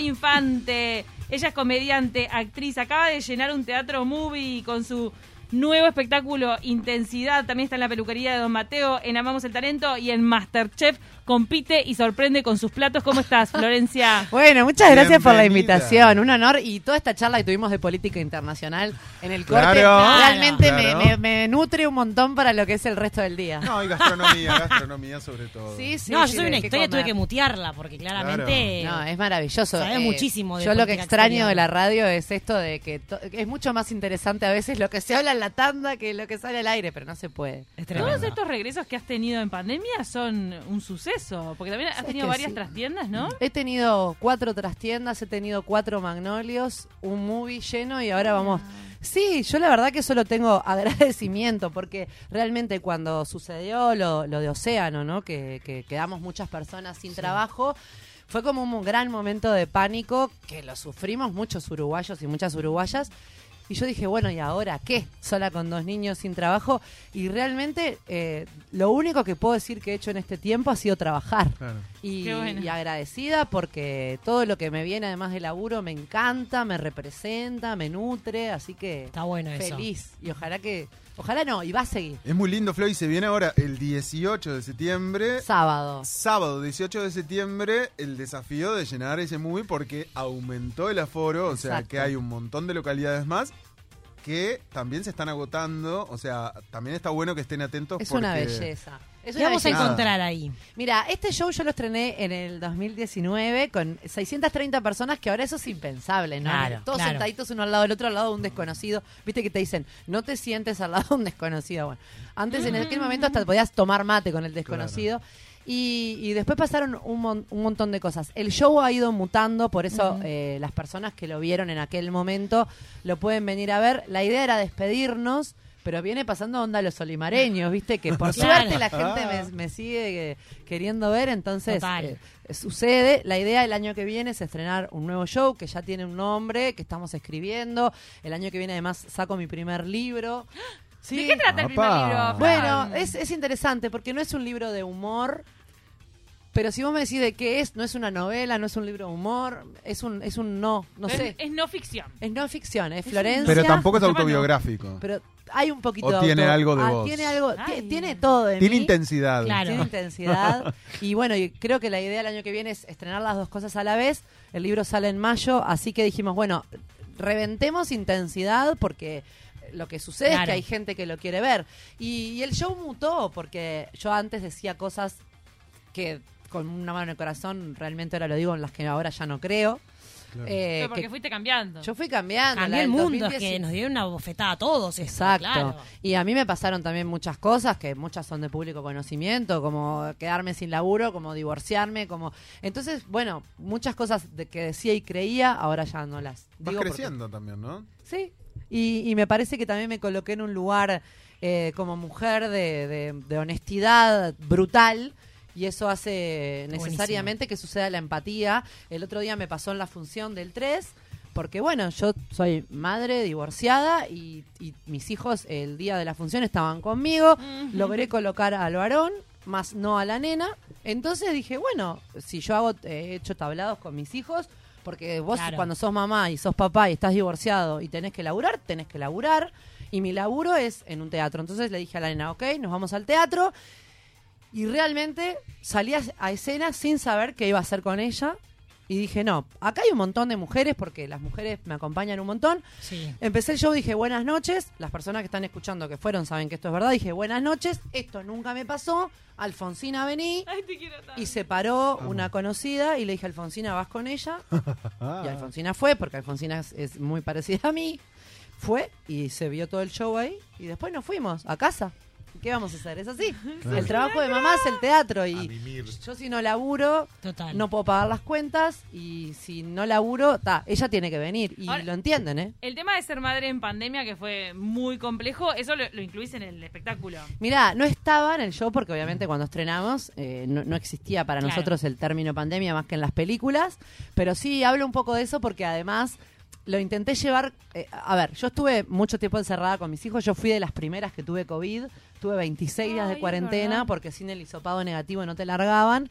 Infante. Ella es comediante, actriz, acaba de llenar un teatro movie con su nuevo espectáculo Intensidad. También está en la peluquería de Don Mateo, en Amamos el Talento y en Masterchef. Compite y sorprende con sus platos. ¿Cómo estás, Florencia? Bueno, muchas gracias por la invitación, un honor y toda esta charla que tuvimos de política internacional en el corte Claro. realmente me- Claro. Me, me nutre un montón para lo que es el resto del día. No, y gastronomía, gastronomía sobre todo. Sí, sí, no, sí, yo soy una historia, tuve que mutearla porque claramente. No, es maravilloso. Sabés muchísimo de Yo lo que extraño exterior. de la radio es esto de que es mucho más interesante a veces lo que se habla en la tanda que lo que sale al aire, pero no se puede. Es. Todos estos regresos que has tenido en pandemia son un suceso, porque también has ¿Sabes tenido varias sí? trastiendas, ¿no? He tenido cuatro trastiendas, he tenido cuatro magnolios, un movie lleno y ahora vamos. Sí, yo la verdad que solo tengo agradecimiento porque realmente cuando sucedió lo, lo de Océano, ¿no? Que, que quedamos muchas personas sin trabajo. Fue como un gran momento de pánico que lo sufrimos muchos uruguayos y muchas uruguayas. Y yo dije, bueno, ¿y ahora qué? Sola con dos niños sin trabajo. Y realmente eh, lo único que puedo decir que he hecho en este tiempo ha sido trabajar. Claro. Y, Qué bueno. y agradecida porque todo lo que me viene además de laburo me encanta, me representa, me nutre, así que Está bueno eso. feliz. Y ojalá que, ojalá no, y va a seguir. Es muy lindo, Flo, y se viene ahora el 18 de septiembre. Sábado. Sábado 18 de septiembre, el desafío de llenar ese movie porque aumentó el aforo, o sea que hay un montón de localidades más que también se están agotando, o sea, también está bueno que estén atentos Es porque una belleza. Es ¿Qué vamos a encontrar ahí? Mira, este show yo lo estrené en el 2019 con 630 personas, que ahora eso es impensable, ¿no? Claro, Todos claro. sentaditos uno al lado del otro, al lado de un desconocido. Viste que te dicen, no te sientes al lado de un desconocido. Bueno, antes en aquel momento hasta podías tomar mate con el desconocido. Y, y después pasaron un, mon- un montón de cosas. El show ha ido mutando, por eso eh, las personas que lo vieron en aquel momento lo pueden venir a ver. La idea era despedirnos, pero viene pasando onda los olimareños, ¿viste? Que por Claro. suerte la gente me, me sigue eh, queriendo ver, entonces Total. eh, sucede. La idea el año que viene es estrenar un nuevo show que ya tiene un nombre, que estamos escribiendo. El año que viene además saco mi primer libro. Sí. ¿De qué trata el primer libro? Bueno, es, es interesante porque no es un libro de humor. Pero si vos me decís de qué es, no es una novela, no es un libro de humor, es un, es un no, no es, sé. es no ficción. Es no ficción, es Florencia. Pero tampoco es autobiográfico. Pero hay un poquito O de tiene auto- algo de ah, vos. Tiene algo, tiene todo de Tiene mí. intensidad. Claro. Tiene intensidad. y bueno, y creo que la idea del año que viene es estrenar las dos cosas a la vez. El libro sale en mayo, así que dijimos, bueno, reventemos intensidad porque lo que sucede es que hay gente que lo quiere ver. Y, y el show mutó porque yo antes decía cosas que con una mano en el corazón realmente ahora lo digo en las que ahora ya no creo. Claro. Eh, Pero porque que fuiste cambiando. yo fui cambiando. Cambió la el mundo, es 2010 que nos dieron una bofetada a todos. esto, Exacto. claro. Y a mí me pasaron también muchas cosas, que muchas son de público conocimiento, como quedarme sin laburo, como divorciarme, como... Entonces, bueno, muchas cosas de que decía y creía, ahora ya no las Vas digo. porque- creciendo también, ¿no? Sí. Y, y me parece que también me coloqué en un lugar eh, como mujer de, de- de honestidad brutal. Y eso hace necesariamente que suceda la empatía. El otro día me pasó en la función del 3, porque bueno, yo soy madre divorciada y, y mis hijos el día de la función estaban conmigo. Logré colocar al varón, más no a la nena. Entonces dije, bueno, si yo hago, eh, he hecho tablados con mis hijos, porque vos Claro. cuando sos mamá y sos papá y estás divorciado y tenés que laburar, tenés que laburar. Y mi laburo es en un teatro. Entonces le dije a la nena, ok, nos vamos al teatro. Y realmente salí a, a escena sin saber qué iba a hacer con ella. Y dije, no, acá hay un montón de mujeres porque las mujeres me acompañan un montón. Sí. Empecé el show, dije buenas noches. Las personas que están escuchando que fueron saben que esto es verdad. Dije buenas noches, esto nunca me pasó. Alfonsina, vení. Ay, te quiero tanto. Y se paró una conocida y le dije, Alfonsina, vas con ella. Y Alfonsina fue, porque Alfonsina es, es muy parecida a mí. Fue y se vio todo el show ahí. Y después nos fuimos a casa. ¿Qué vamos a hacer? Es así. El trabajo de mamá es el teatro. Y yo si no laburo, Total. no puedo pagar las cuentas. Y si no laburo, ta, ella tiene que venir. Y Ahora- lo entienden, ¿eh? El tema de ser madre en pandemia, que fue muy complejo, eso lo, lo incluís en el espectáculo. Mirá, no estaba en el show porque obviamente cuando estrenamos eh, no, no existía para Claro. nosotros el término pandemia más que en las películas, pero sí hablo un poco de eso porque además lo intenté llevar, eh, a ver, yo estuve mucho tiempo encerrada con mis hijos, yo fui de las primeras que tuve COVID, tuve 26 días de cuarentena verdad. porque sin el hisopado negativo no te largaban.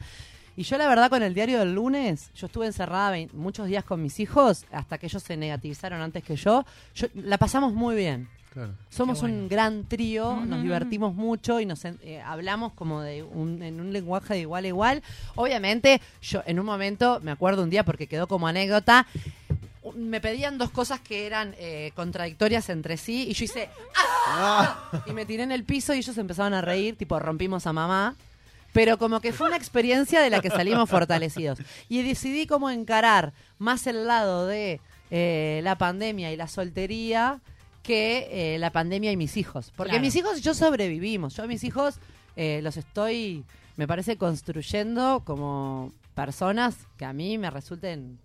Y yo la verdad con el diario del lunes, yo estuve encerrada muchos días con mis hijos hasta que ellos se negativizaron antes que yo. yo la pasamos muy bien. Claro. Somos bueno. un gran trío, nos Ujú. divertimos mucho y nos en- eh, hablamos como de un, en un lenguaje de igual a igual. Obviamente, yo en un momento, me acuerdo un día porque quedó como anécdota, me pedían dos cosas que eran eh, contradictorias entre sí y yo hice ¡Ah! y me tiré en el piso y ellos empezaron a reír, tipo rompimos a mamá. Pero como que fue una experiencia de la que salimos fortalecidos. Y decidí como encarar más el lado de eh, la pandemia y la soltería que eh, la pandemia y mis hijos. Porque Claro. mis hijos y yo sobrevivimos. Yo a mis hijos eh, los estoy, me parece, construyendo como personas que a mí me resulten...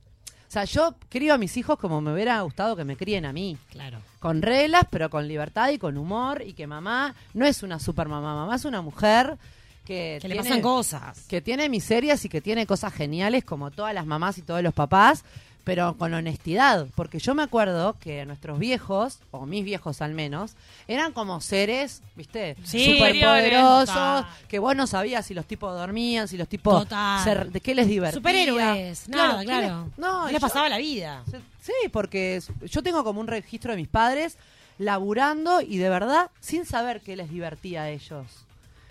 O sea, yo crío a mis hijos como me hubiera gustado que me críen a mí Claro. con reglas, pero con libertad y con humor, y que mamá no es una super mamá, mamá es una mujer que, Que le pasan cosas. que tiene miserias y que tiene cosas geniales como todas las mamás y todos los papás, pero con honestidad, porque yo me acuerdo que nuestros viejos, o mis viejos al menos, eran como seres, ¿viste? Sí, Superpoderosos, que vos no sabías si los tipos dormían, si los tipos se- de qué les divertía. Superhéroes. Nada, ¿qué claro. les- no, No y le yo- pasaba la vida. Sí, porque yo tengo como un registro de mis padres laburando y de verdad sin saber qué les divertía a ellos.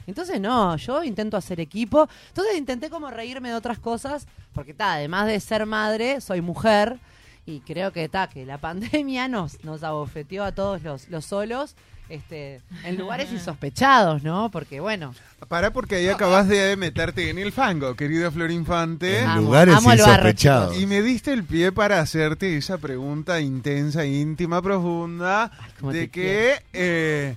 Entonces no, yo intento hacer equipo. Entonces intenté como reírme de otras cosas, porque ta, además de ser madre, soy mujer y creo que ta, que la pandemia nos, nos abofeteó a todos los, los solos. Este, en lugares insospechados, ¿no? Porque bueno, Pará porque ahí acabas de meterte en el fango, querido Flor Infante. En Amo, lugares amo barro, insospechados. Y me diste el pie para hacerte esa pregunta intensa, íntima, profunda, de que eh,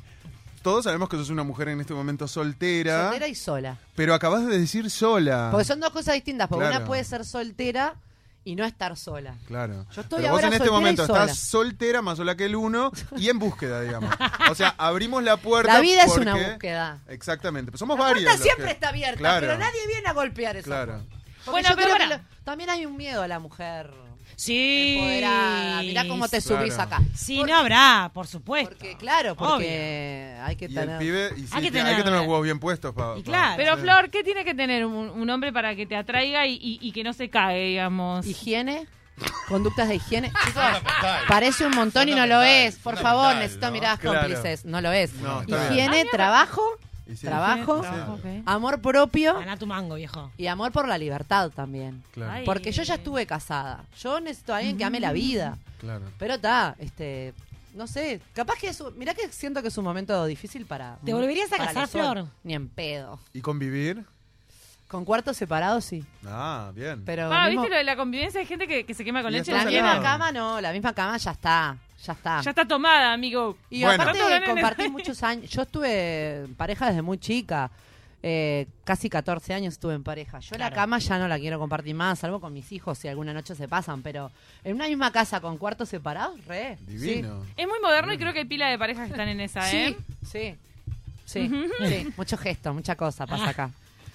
todos sabemos que sos una mujer en este momento soltera, soltera y sola. pero acabas de decir sola. Porque son dos cosas distintas, porque Claro. una puede ser soltera y no estar sola. Claro. Yo estoy Pero vos ahora en este momento estás soltera, más sola que el uno, y en búsqueda, digamos. O sea, abrimos la puerta. La vida es una búsqueda. Exactamente. Pues somos La varios. puerta los siempre que- está abierta, Claro. pero nadie viene a golpear eso. Claro. Bueno, pero pará. lo- también hay un miedo a la mujer Sí. empoderada. Mirá cómo te Claro. subís acá. Sí, Porque- no habrá, por supuesto. Porque, claro, porque hay que tener... pibe, y sí, Hay que hay que tener- los huevos bien puestos para. Y claro. Pero Flor, ¿qué tiene que tener un, un hombre para que te atraiga y, y- y que no se cague, digamos? Higiene, conductas de higiene. Chicos, parece un montón y no lo es. Por favor, necesito miradas Claro. cómplices. No lo es. No, bien. higiene, trabajo, sí, trabajo, amor propio Ganá tu mango, viejo. y amor por la libertad también. Claro, Ay. Porque yo ya estuve casada. Yo necesito a alguien que ame la vida. claro. Pero está, este, no sé, capaz que es un- mirá que siento que es un momento difícil para ¿Te volverías a para casar. Flor? Ni en pedo. ¿Y convivir? Con cuartos separados sí, Ah, bien. pero Ah, mismo- ¿viste lo de la convivencia? Hay gente que, que se quema con leche. la misma cama no, la misma cama ya está, ya está. Ya está tomada, amigo. Y Bueno. aparte compartí muchos años, yo estuve en pareja desde muy chica. eh, casi 14 años estuve en pareja. Yo la Claro. cama ya no la quiero compartir más, salvo con mis hijos si alguna noche se pasan, pero en una misma casa con cuartos separados, re. Divino. Es muy moderno y creo que hay pila de parejas que están en esa, ¿eh? sí, sí, sí, sí. Mucho gesto, mucha cosa pasa acá.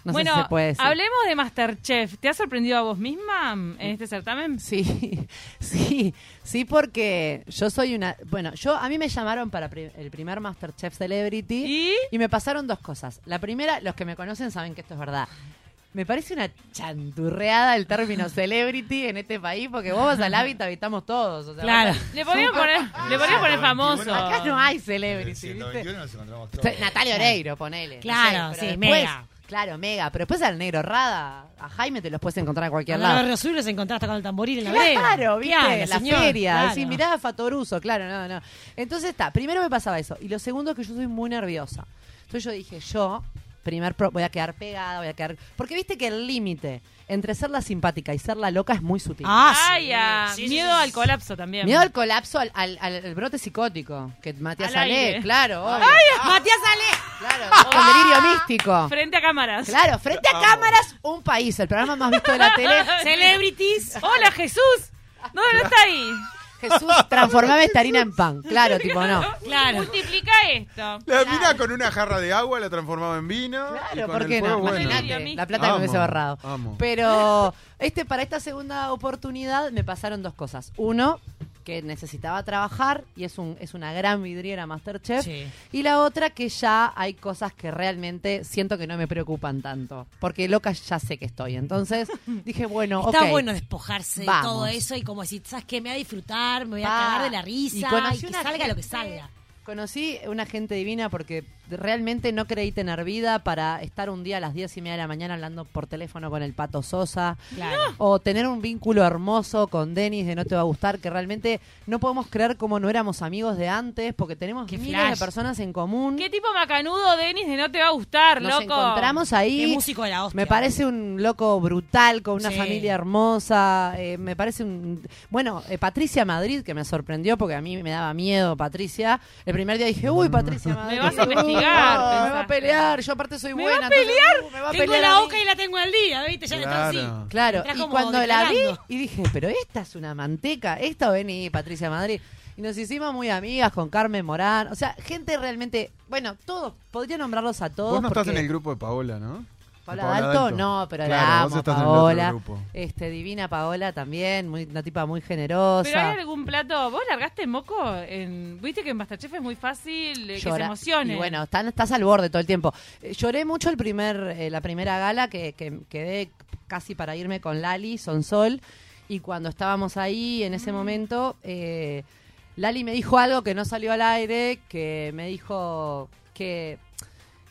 No bueno, sé si se puede decir. hablemos de Masterchef. ¿Te ha sorprendido a vos misma en este certamen? Sí, sí, sí, porque yo soy una. Bueno, yo a mí me llamaron para pri- el primer Masterchef Celebrity ¿Y? y me pasaron dos cosas. La primera, los que me conocen saben que esto es verdad. Me parece una chanturreada el término celebrity en este país porque vos vas al hábitat habitamos todos. O sea, Claro. vos- Le podríamos poner, le podríamos poner famoso. Acá no hay En el celebrity. ¿viste? 121 nos encontramos todos. Natalia Oreiro, ponele. no Claro, sé, sí, pero mega. Claro, mega. Pero después al negro Rada, a Jaime te los puedes encontrar a cualquier Al lado. lado de Rosur los encontraste con el tamboril en la. Claro, ¿Qué viste, la señor? feria. Claro. Sí, mirá a Fatoruso, claro, no, no. Entonces está, primero me pasaba eso. Y lo segundo es que yo soy muy nerviosa. Entonces yo dije, yo, primer pro- voy a quedar pegada, voy a quedar. Porque viste que el límite entre ser la simpática y ser la loca es muy sutil. Ah, Ay, sí. ah, Sí, sí, miedo sí, al colapso también. Miedo al colapso, al, al- al- brote psicótico. Que Matías Al Ale, aire. claro, obvio. Matías Ale. Frente a cámaras. Claro, frente a cámaras, un país, el programa más visto de la tele. Celebrities. Hola, Jesús. ¿Dónde no está ahí? Jesús, transformame esta harina en pan. Claro, tipo, no. Claro. Multiplica esto. La mina con una jarra de agua la transformaba en vino. Claro, ¿por qué no? bueno. Imagínate. La plata que me hubiese ahorrado. amo. Pero este para esta segunda oportunidad me pasaron dos cosas. Uno, que necesitaba trabajar y es un es una gran vidriera Masterchef. Sí. Y la otra que ya hay cosas que realmente siento que no me preocupan tanto, porque loca ya sé que estoy. Entonces dije, bueno, Está bueno despojarse de todo eso y como decir, ¿sabes qué? Me voy a disfrutar, me voy a Va. cagar de la risa y, que salga lo que salga. Conocí una gente divina porque realmente no creí tener vida para estar un día a las diez y media de la mañana hablando por teléfono con el Pato Sosa. Claro. O tener un vínculo hermoso con Denis de No Te Va a Gustar, que realmente no podemos creer como no éramos amigos de antes, porque tenemos Qué miles flash. de personas en común. ¿Qué tipo macanudo, Denis, de no te va a gustar, Nos loco? encontramos Qué ahí. músico de la hostia. Me parece un loco brutal, con una Sí. familia hermosa. eh, me parece un. Bueno, eh, Patricia Madrid, que me sorprendió porque a mí me daba miedo Patricia. El primer día dije, uy, Patricia Madrid. vas a me va a pelear. Yo aparte soy ¿Me buena. va a pelear? entonces, uh, me va a Tengo pelear la boca y la tengo al día, ¿viste? Ya Claro. está así. Claro, y cuando la vi y dije, pero esta es una manteca, esta o vení, Patricia Madrid. Y nos hicimos muy amigas con Carmen Morán. O sea, gente realmente, bueno, todos, podría nombrarlos a todos. Vos no estás en el grupo de Paola, ¿no? Paola De Dalto, no, pero Claro, la vos amo, estás en el otro Paola. grupo. Este, divina Paola también, muy, una tipa muy generosa. ¿Pero hay algún plato? ¿Vos largaste moco? En... Viste que en Masterchef es muy fácil eh, que se Llora- emocione. Y bueno, están- estás al borde todo el tiempo. Eh, lloré mucho el primer, eh, la primera gala que, que quedé casi para irme con Lali, Sonsol. Y cuando estábamos ahí, en ese momento, eh, Lali me dijo algo que no salió al aire, que me dijo que,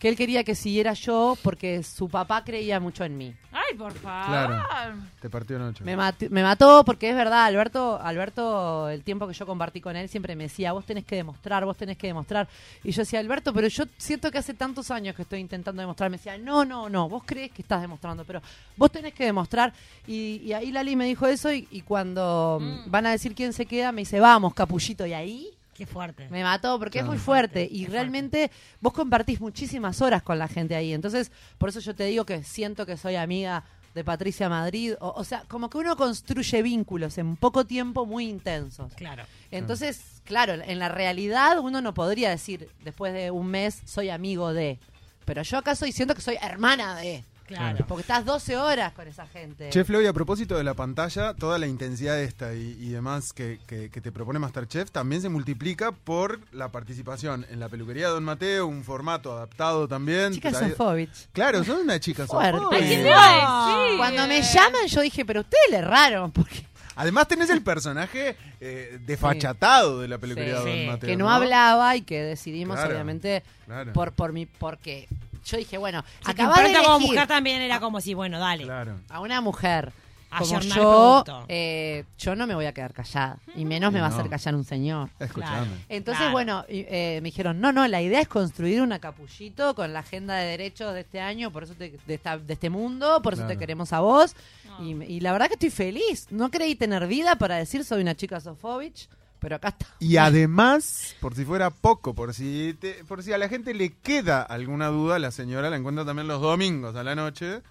que él quería que siguiera yo porque su papá creía mucho en mí. Ay, por favor. Claro. Te partió en ocho. Me, mat- me mató porque es verdad, Alberto, Alberto, el tiempo que yo compartí con él siempre me decía, vos tenés que demostrar, vos tenés que demostrar. Y yo decía, Alberto, pero yo siento que hace tantos años que estoy intentando demostrar. Me decía, no, no, no, vos crees que estás demostrando, pero vos tenés que demostrar. Y, y ahí Lali me dijo eso y, y cuando Mm. van a decir quién se queda, me dice, vamos, capullito. Y ahí Qué fuerte. me mató porque es muy fuerte y Qué fuerte. realmente vos compartís muchísimas horas con la gente ahí. Entonces, por eso yo te digo que siento que soy amiga de Patricia Madrid. O, o sea, como que uno construye vínculos en poco tiempo muy intensos. Claro. Entonces, claro, en la realidad uno no podría decir después de un mes soy amigo de. Pero yo acá soy, siento que soy hermana de. Claro. Porque estás 12 horas con esa gente. Chef Floyd, a propósito de la pantalla, toda la intensidad esta y, y demás que, que- que te propone Masterchef también se multiplica por la participación en la peluquería de Don Mateo, un formato adaptado también. Chica Ahí- Sofovich. Claro, son una chica Fuerte. Sofovich. ¿A quién Sí. le va a decir? Cuando me llaman, yo dije, pero ustedes le erraron. Porque Además tenés el personaje eh, desfachatado de la peluquería Sí, de Don sí, Mateo. que no, hablaba y que decidimos, Claro, obviamente, claro. por, por mi, porque yo dije, bueno, Si acabas de como mujer también era como si, bueno, dale. Claro. a una mujer como Ayornar yo, producto. eh, yo no me voy a quedar callada. Y menos me va a hacer callar un señor. Escuchame. Entonces, Claro. bueno, y, eh, me dijeron, no, no, la idea es construir una capullito con la agenda de derechos de este año, por eso te- de, esta- de este mundo, por eso Claro. te queremos a vos. Y, y la verdad que estoy feliz. No creí tener vida para decir soy una chica Sofovich, pero acá está. Y además, por si fuera poco, por si te- por si a la gente le queda alguna duda, la señora la encuentra también los domingos a la noche.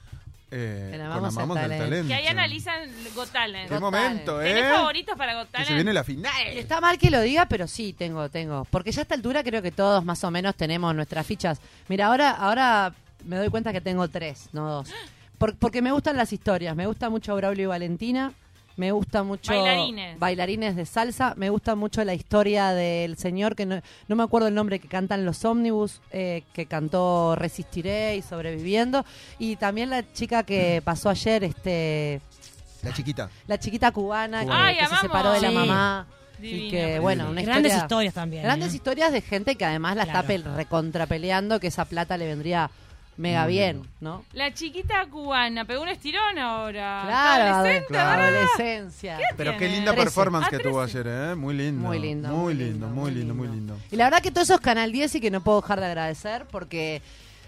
Eh, con Amamos Talento. Talento. Que ahí analizan Got Talent. Qué Got momento, Talent. ¿eh? ¿Tenés favoritos para Got Que Talent? se viene la final. Está mal que lo diga, pero sí, tengo, tengo. Porque ya a esta altura creo que todos más o menos tenemos nuestras fichas. Mira, ahora, ahora me doy cuenta que tengo tres, no dos. Por- porque me gustan las historias. Me gusta mucho Braulio y Valentina. Me gusta mucho Bailarines. bailarines de salsa. Me gusta mucho la historia del señor que no, no me acuerdo el nombre que cantan los ómnibus, eh, que cantó Resistiré y Sobreviviendo. Y también la chica que pasó ayer, este, La chiquita. la chiquita cubana, que, Cubana. Ay, que se separó de la Sí. mamá. Y que, bueno, una Grandes historia- historias también. Grandes ¿eh? historias de gente que además la Claro. está pel- recontrapeleando, que esa plata le vendría mega Muy bien, lindo. ¿no? La chiquita cubana pegó un estirón ahora. Claro, Adolescente, claro. adolescencia. Pero qué linda Trece. performance Ah, que tuvo trece. ayer, ¿eh? Muy lindo. Muy lindo, Muy muy lindo, lindo, muy lindo, muy lindo. Y la verdad que todo eso es Canal 10 y que no puedo dejar de agradecer porque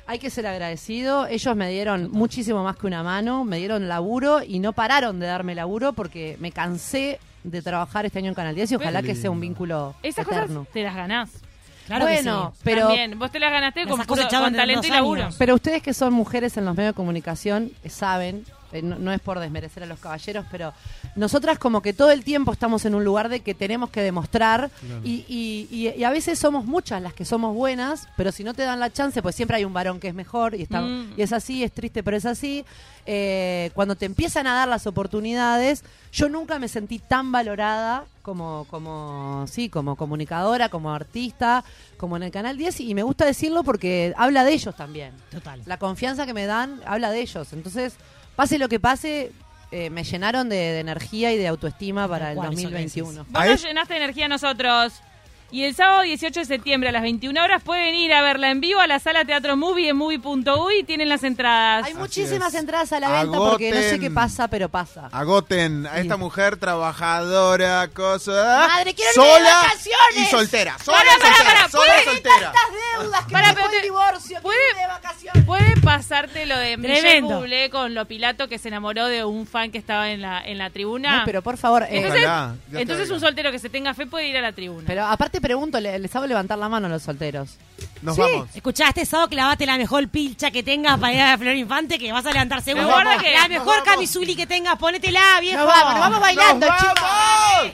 hay que ser agradecido. Ellos me dieron muchísimo más que una mano, me dieron laburo y no pararon de darme laburo porque me cansé de trabajar este año en Canal 10 y ojalá que sea un vínculo Esas eterno. cosas te las ganás. Claro que bueno, sí. pero También. Vos te las ganaste Las con, con en talento y laburo. Pero ustedes que son mujeres en los medios de comunicación eh, saben no, no es por desmerecer a los caballeros, pero nosotras como que todo el tiempo estamos en un lugar de que tenemos que demostrar y, y- y- y a veces somos muchas las que somos buenas, pero si no te dan la chance, pues siempre hay un varón que es mejor y, está, Mm. y es así, es triste, pero es así. Eh, cuando te empiezan a dar las oportunidades, yo nunca me sentí tan valorada como, como, sí, como comunicadora, como artista, como en el Canal 10 y me gusta decirlo porque habla de ellos también. Total. La confianza que me dan habla de ellos. Entonces, pase lo que pase, eh, me llenaron de, de energía y de autoestima para el cual, eso que 2021. Vos A nos llenaste de energía a nosotros. Y el sábado 18 de septiembre a las 21 horas pueden ir a verla en vivo a la sala Teatro Movie en movie.uy y tienen las entradas. Hay muchísimas es. entradas a la venta porque no sé qué pasa, pero pasa. Agoten a esta mujer trabajadora, cosa. Madre, quiero irme de sola vacaciones. y soltera. Sola y pará, soltera. pará, sola y ¿puede- soltera. Deudas que Pará, me dejó te- el divorcio. ¿puede- irme de vacaciones. Puede pasarte lo de Michelle Tremendo. Bublé con lo pilato que se enamoró de un fan que estaba en la, en la tribuna. No, pero por favor, eh, entonces, Ojalá, te entonces un soltero que se tenga fe puede ir a la tribuna. pero aparte pregunto, le- les hago levantar la mano a los solteros. Nos Sí. vamos. Escuchá, este sábado clavate la mejor pilcha que tengas para ir a Flor Infante, que vas a levantar seguro. Vamos. la mejor camisuli que tengas, ponétela, viejo. Nos vamos, nos vamos bailando, ¡Nos chicos. vamos!